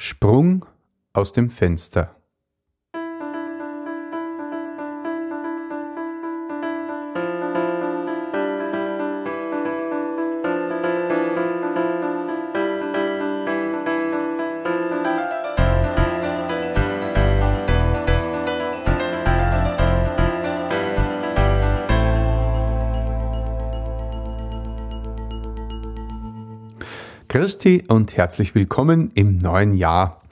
Sprung aus dem Fenster. Christi und herzlich willkommen im neuen Jahr.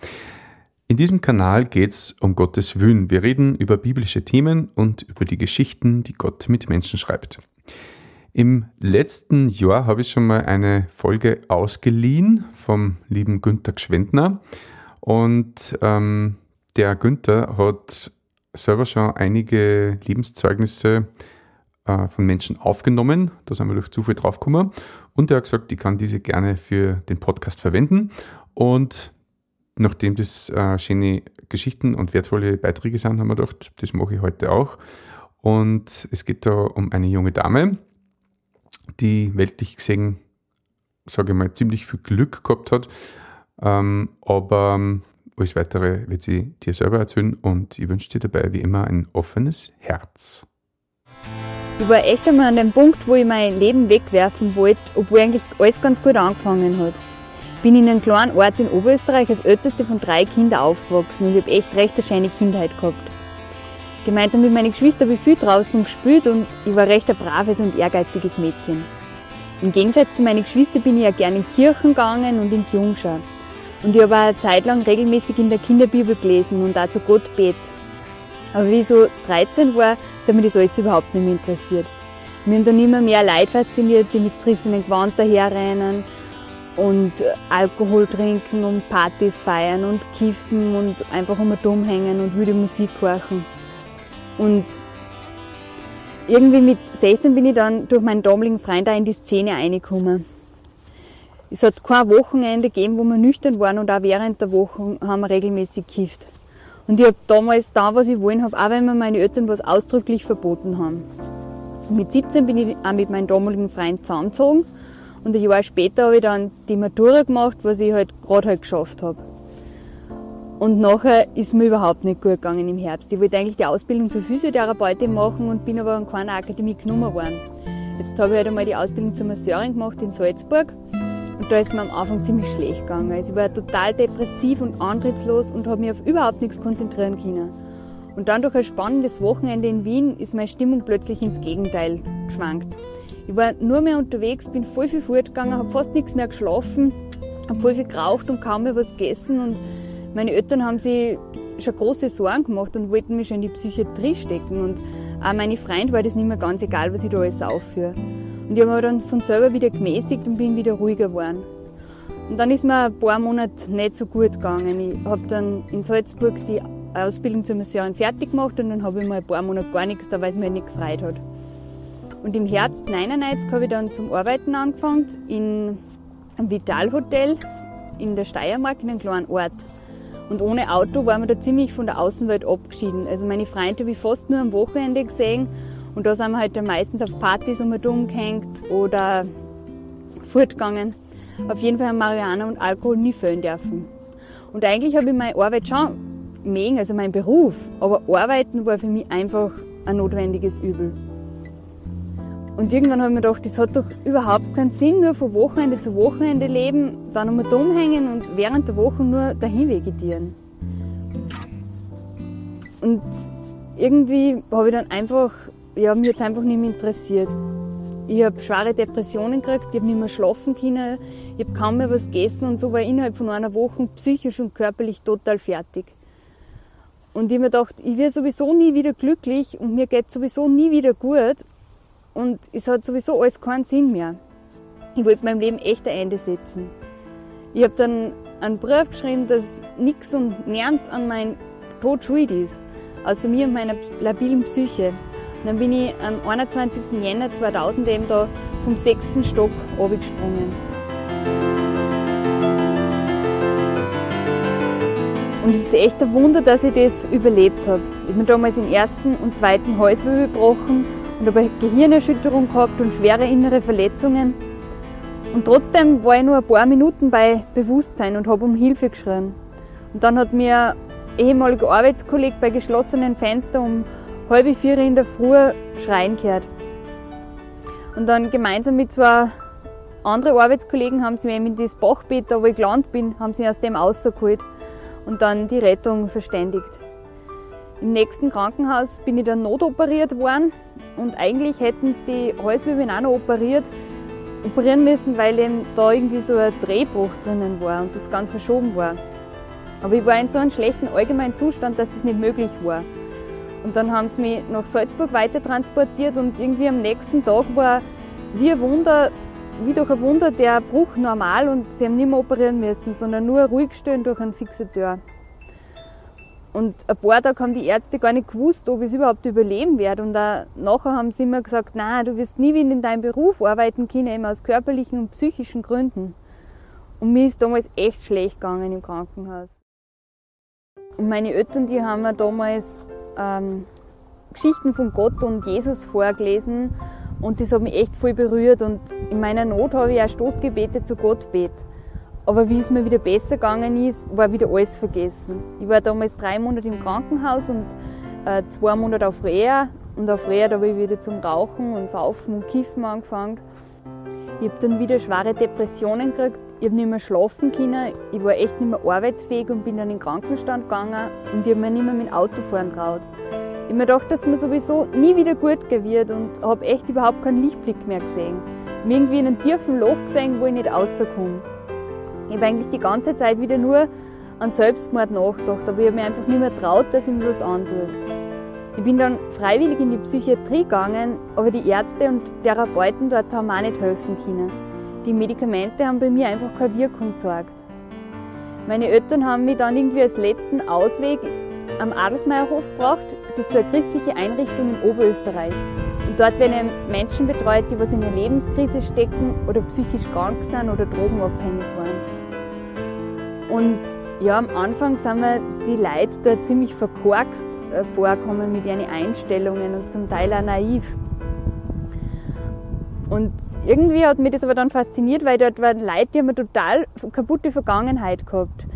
In diesem Kanal geht es um Gottes Wün. Wir reden über biblische Themen und über die Geschichten, die Gott mit Menschen schreibt. Im letzten Jahr habe ich schon mal eine Folge ausgeliehen vom lieben Günther Gschwendner und ähm, der Günther hat selber schon einige Lebenszeugnisse äh, von Menschen aufgenommen. Da sind wir durch Zufall draufgekommen. Und er hat gesagt, ich kann diese gerne für den Podcast verwenden. Und nachdem das äh, schöne Geschichten und wertvolle Beiträge sind, haben wir gedacht, das mache ich heute auch. Und es geht da um eine junge Dame, die weltlich gesehen, sage ich mal, ziemlich viel Glück gehabt hat. Ähm, aber ähm, alles weitere wird sie dir selber erzählen und ich wünsche dir dabei wie immer ein offenes Herz. Ich war echt einmal an dem Punkt, wo ich mein Leben wegwerfen wollte, obwohl eigentlich alles ganz gut angefangen hat. Ich bin in einem kleinen Ort in Oberösterreich als älteste von drei Kindern aufgewachsen und ich habe echt recht eine schöne Kindheit gehabt. Gemeinsam mit meinen Geschwistern habe ich viel draußen gespielt und ich war recht ein braves und ehrgeiziges Mädchen. Im Gegensatz zu meinen Geschwistern bin ich ja gerne in Kirchen gegangen und in die Jungschau. Und ich habe auch eine Zeit lang regelmäßig in der Kinderbibel gelesen und auch zu Gott bet. Aber wie ich so 13 war, da hat mich das alles überhaupt nicht mehr interessiert. Mir haben dann immer mehr Leute fasziniert, die mit zerrissenen Gewand daherrennen und Alkohol trinken und Partys feiern und kiffen und einfach immer dumm hängen und wilde Musik horchen. Und irgendwie mit 16 bin ich dann durch meinen damaligen Freund auch in die Szene reingekommen. Es hat kein Wochenende gegeben, wo wir nüchtern waren und auch während der Woche haben wir regelmäßig gekifft. Und ich habe damals da, was ich wollen habe, auch wenn mir meine Eltern was ausdrücklich verboten haben. Mit 17 bin ich auch mit meinem damaligen Freund zusammengezogen und ein Jahr später habe ich dann die Matura gemacht, was ich halt gerade halt geschafft habe. Und nachher ist mir überhaupt nicht gut gegangen im Herbst. Ich wollte eigentlich die Ausbildung zur Physiotherapeutin machen und bin aber an keiner Akademie genommen worden. Jetzt habe ich halt einmal die Ausbildung zur Masseurin gemacht in Salzburg und da ist mir am Anfang ziemlich schlecht gegangen. Also ich war total depressiv und antriebslos und habe mich auf überhaupt nichts konzentrieren können. Und dann durch ein spannendes Wochenende in Wien ist meine Stimmung plötzlich ins Gegenteil geschwankt. Ich war nur mehr unterwegs, bin voll viel fortgegangen, habe fast nichts mehr geschlafen, habe voll viel geraucht und kaum mehr was gegessen. Und meine Eltern haben sich schon große Sorgen gemacht und wollten mich schon in die Psychiatrie stecken. Und auch meine Freunde war das nicht mehr ganz egal, was ich da alles aufführe. Und ich habe mich dann von selber wieder gemäßigt und bin wieder ruhiger geworden. Und dann ist mir ein paar Monate nicht so gut gegangen. Ich habe dann in Salzburg die Ausbildung zur Masseurin fertig gemacht und dann habe ich mal ein paar Monate gar nichts da, weil es mich nicht gefreut hat. Und im Herbst 99 habe ich dann zum Arbeiten angefangen in einem Vitalhotel in der Steiermark in einem kleinen Ort. Und ohne Auto waren wir da ziemlich von der Außenwelt abgeschieden. Also meine Freunde habe ich fast nur am Wochenende gesehen und da sind wir halt dann meistens auf Partys um umgehängt oder fortgegangen. Auf jeden Fall haben Marihuana und Alkohol nie füllen dürfen. Und eigentlich habe ich meine Arbeit schon mögen, also meinen Beruf. Aber Arbeiten war für mich einfach ein notwendiges Übel. Und irgendwann habe ich mir gedacht, das hat doch überhaupt keinen Sinn, nur von Wochenende zu Wochenende leben, dann dumm hängen und während der Woche nur dahin vegetieren. Und irgendwie habe ich dann einfach ja, mich jetzt einfach nicht mehr interessiert. Ich habe schwere Depressionen gekriegt, ich habe nicht mehr schlafen können, ich habe kaum mehr was gegessen und so war ich innerhalb von einer Woche psychisch und körperlich total fertig. Und ich habe mir gedacht, ich werde sowieso nie wieder glücklich und mir geht sowieso nie wieder gut und es hat sowieso alles keinen Sinn mehr. Ich wollte meinem Leben echt ein Ende setzen. Ich habe dann einen Brief geschrieben, dass nichts und niemand an meinem Tod schuld ist, außer mir und meiner labilen Psyche dann bin ich am 21. Jänner 2000 eben da vom sechsten Stock gesprungen. Und es ist echt ein Wunder, dass ich das überlebt habe. Ich habe damals im ersten und zweiten Halswirbel gebrochen und habe eine Gehirnerschütterung gehabt und schwere innere Verletzungen. Und trotzdem war ich nur ein paar Minuten bei Bewusstsein und habe um Hilfe geschrien. Und dann hat mir ein ehemaliger Arbeitskollege bei geschlossenen Fenstern um halb vier in der Früh schreien gehört. Und dann gemeinsam mit zwei anderen Arbeitskollegen haben sie mich in das Bachbett, da wo ich gelandet bin, haben sie mich aus dem rausgeholt und dann die Rettung verständigt. Im nächsten Krankenhaus bin ich dann notoperiert worden und eigentlich hätten sie die Halswirbel auch noch operiert, operieren müssen, weil eben da irgendwie so ein Drehbruch drinnen war und das ganz verschoben war. Aber ich war in so einem schlechten allgemeinen Zustand, dass das nicht möglich war. Und dann haben sie mich nach Salzburg weiter transportiert und irgendwie am nächsten Tag war wie ein Wunder, wie durch ein Wunder der Bruch normal und sie haben nicht mehr operieren müssen, sondern nur ruhig stellen durch einen Fixateur. Und ein paar Tage haben die Ärzte gar nicht gewusst, ob ich es überhaupt überleben werde. Und auch nachher haben sie immer gesagt, nein, du wirst nie wieder in deinem Beruf arbeiten können, eben aus körperlichen und psychischen Gründen. Und mir ist damals echt schlecht gegangen im Krankenhaus. Und meine Eltern, die haben mir damals ähm, Geschichten von Gott und Jesus vorgelesen. Und das hat mich echt voll berührt. Und in meiner Not habe ich auch Stoßgebete zu Gott betet. Aber wie es mir wieder besser gegangen ist, war wieder alles vergessen. Ich war damals drei Monate im Krankenhaus und äh, zwei Monate auf Reha. Und auf Reha habe ich wieder zum Rauchen und Saufen und Kiffen angefangen. Ich habe dann wieder schwere Depressionen gekriegt. Ich habe nicht mehr schlafen können. Ich war echt nicht mehr arbeitsfähig und bin dann in den Krankenstand gegangen. Und ich habe mir nicht mehr mit dem Auto fahren traut. Ich habe mir gedacht, dass mir sowieso nie wieder gut gehen wird und habe echt überhaupt keinen Lichtblick mehr gesehen. Ich irgendwie in einem tiefen Loch gesehen, wo ich nicht rauskomme. Ich habe eigentlich die ganze Zeit wieder nur an Selbstmord nachgedacht, aber ich habe mir einfach nicht mehr traut, dass ich mir was antue. Ich bin dann freiwillig in die Psychiatrie gegangen, aber die Ärzte und Therapeuten dort haben auch nicht helfen können. Die Medikamente haben bei mir einfach keine Wirkung gezeigt. Meine Eltern haben mich dann irgendwie als letzten Ausweg am Adelsmeierhof gebracht. Das ist eine christliche Einrichtung in Oberösterreich. Und dort werden Menschen betreut, die was in der Lebenskrise stecken oder psychisch krank sind oder drogenabhängig waren. Und ja, am Anfang sind mir die Leute da ziemlich verkorkst äh, vorkommen mit ihren Einstellungen und zum Teil auch naiv. Und irgendwie hat mich das aber dann fasziniert, weil dort waren Leute, die haben eine total kaputte Vergangenheit gehabt.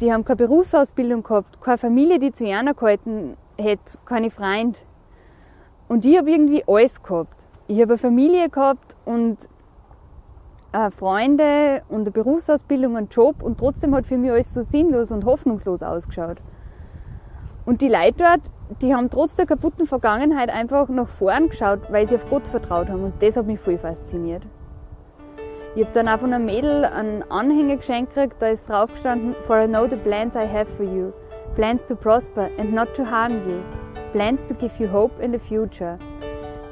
Die haben keine Berufsausbildung gehabt, keine Familie, die zu ihnen gehalten hätte, keine Freunde. Und ich habe irgendwie alles gehabt. Ich habe eine Familie gehabt und äh, Freunde und eine Berufsausbildung, einen Job und trotzdem hat für mich alles so sinnlos und hoffnungslos ausgeschaut. Und die Leute dort, die haben trotz der kaputten Vergangenheit einfach nach vorn geschaut, weil sie auf Gott vertraut haben und das hat mich voll fasziniert. Ich habe dann auch von einem Mädel einen Anhänger geschenkt gekriegt, da ist drauf gestanden, For I know the plans I have for you, plans to prosper and not to harm you, plans to give you hope in the future.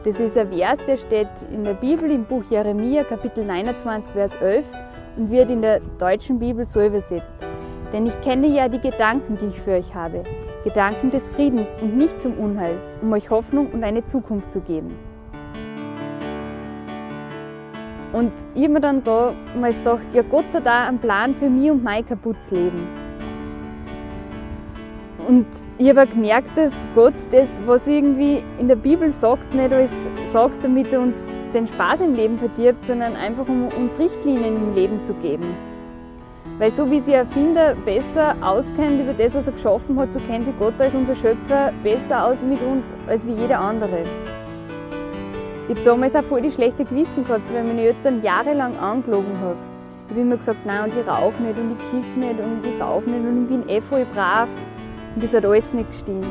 Das ist ein Vers, der steht in der Bibel im Buch Jeremia, Kapitel 29, Vers 11 und wird in der deutschen Bibel so übersetzt. Denn ich kenne ja die Gedanken, die ich für euch habe. Gedanken des Friedens und nicht zum Unheil, um euch Hoffnung und eine Zukunft zu geben. Und ich habe mir dann da mal gedacht, ja Gott hat da einen Plan für mich und mein kaputtes Leben. Und ich habe gemerkt, dass Gott das, was irgendwie in der Bibel sagt, nicht alles sagt, damit er uns den Spaß im Leben verdirbt, sondern einfach um uns Richtlinien im Leben zu geben. Weil so wie ein Erfinder besser auskennt über das, was er geschaffen hat, so kennt sich Gott als unser Schöpfer besser aus mit uns als wie jeder andere. Ich habe damals auch voll die schlechte Gewissen gehabt, weil meine Eltern jahrelang angelogen haben. Ich habe immer gesagt, nein, und ich rauche nicht und ich kiff nicht und ich sauf nicht und ich bin eh voll brav. Und das hat alles nicht gestimmt.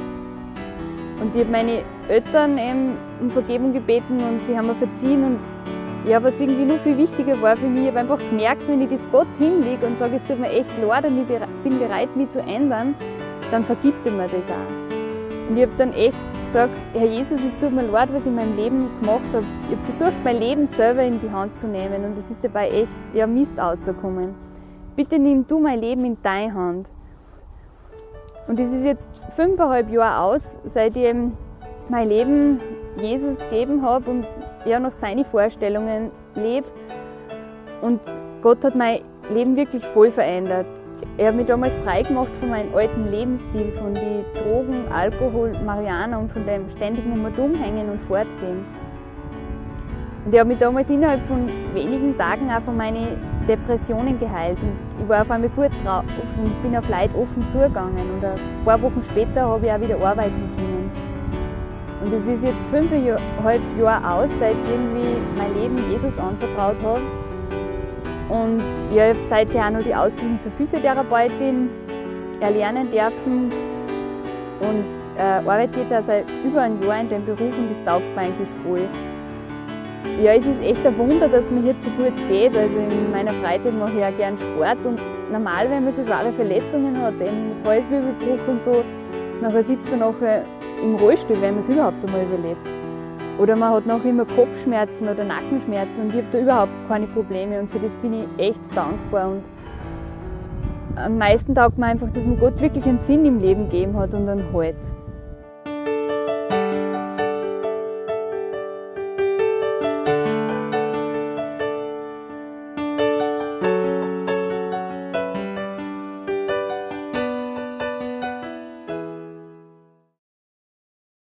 Und ich habe meine Eltern eben um Vergebung gebeten und sie haben mir verziehen. Und ja, was irgendwie nur viel wichtiger war für mich, ich habe einfach gemerkt, wenn ich das Gott hinlege und sage, es tut mir echt leid und ich bin bereit, mich zu ändern, dann vergibt er mir das auch. Und ich habe dann echt gesagt, Herr Jesus, es tut mir leid, was ich in meinem Leben gemacht habe. Ich habe versucht, mein Leben selber in die Hand zu nehmen und es ist dabei echt ja, Mist rausgekommen. Bitte nimm du mein Leben in deine Hand. Und das ist jetzt fünfeinhalb Jahre aus, seit ich mein Leben Jesus gegeben habe und ja nach seinen Vorstellungen lebe. Und Gott hat mein Leben wirklich voll verändert. Er hat mich damals frei gemacht von meinem alten Lebensstil, von den Drogen, Alkohol, Marihuana und von dem ständigen immer dumm hängen und fortgehen. Und ich habe mich damals innerhalb von wenigen Tagen auch von meinen Depressionen geheilt. Ich war auf einmal gut drauf und bin auf Leute offen zugegangen. Und ein paar Wochen später habe ich auch wieder arbeiten können. Und es ist jetzt fünfeinhalb Jahre aus, seit ich irgendwie mein Leben Jesus anvertraut habe. Und ich habe seither auch noch die Ausbildung zur Physiotherapeutin erlernen dürfen und äh, arbeite jetzt auch seit über einem Jahr in dem Beruf und das taugt mir eigentlich voll. Ja, es ist echt ein Wunder, dass mir jetzt so gut geht. Also in meiner Freizeit mache ich auch gern Sport und normal, wenn man so schwere Verletzungen hat, eben mit Halswirbelbruch und so, nachher sitzt man nachher im Rollstuhl, wenn man es überhaupt einmal überlebt. Oder man hat noch immer Kopfschmerzen oder Nackenschmerzen und ich habe da überhaupt keine Probleme und für das bin ich echt dankbar. Und am meisten taugt mir einfach, dass mir Gott wirklich einen Sinn im Leben gegeben hat und einen Halt.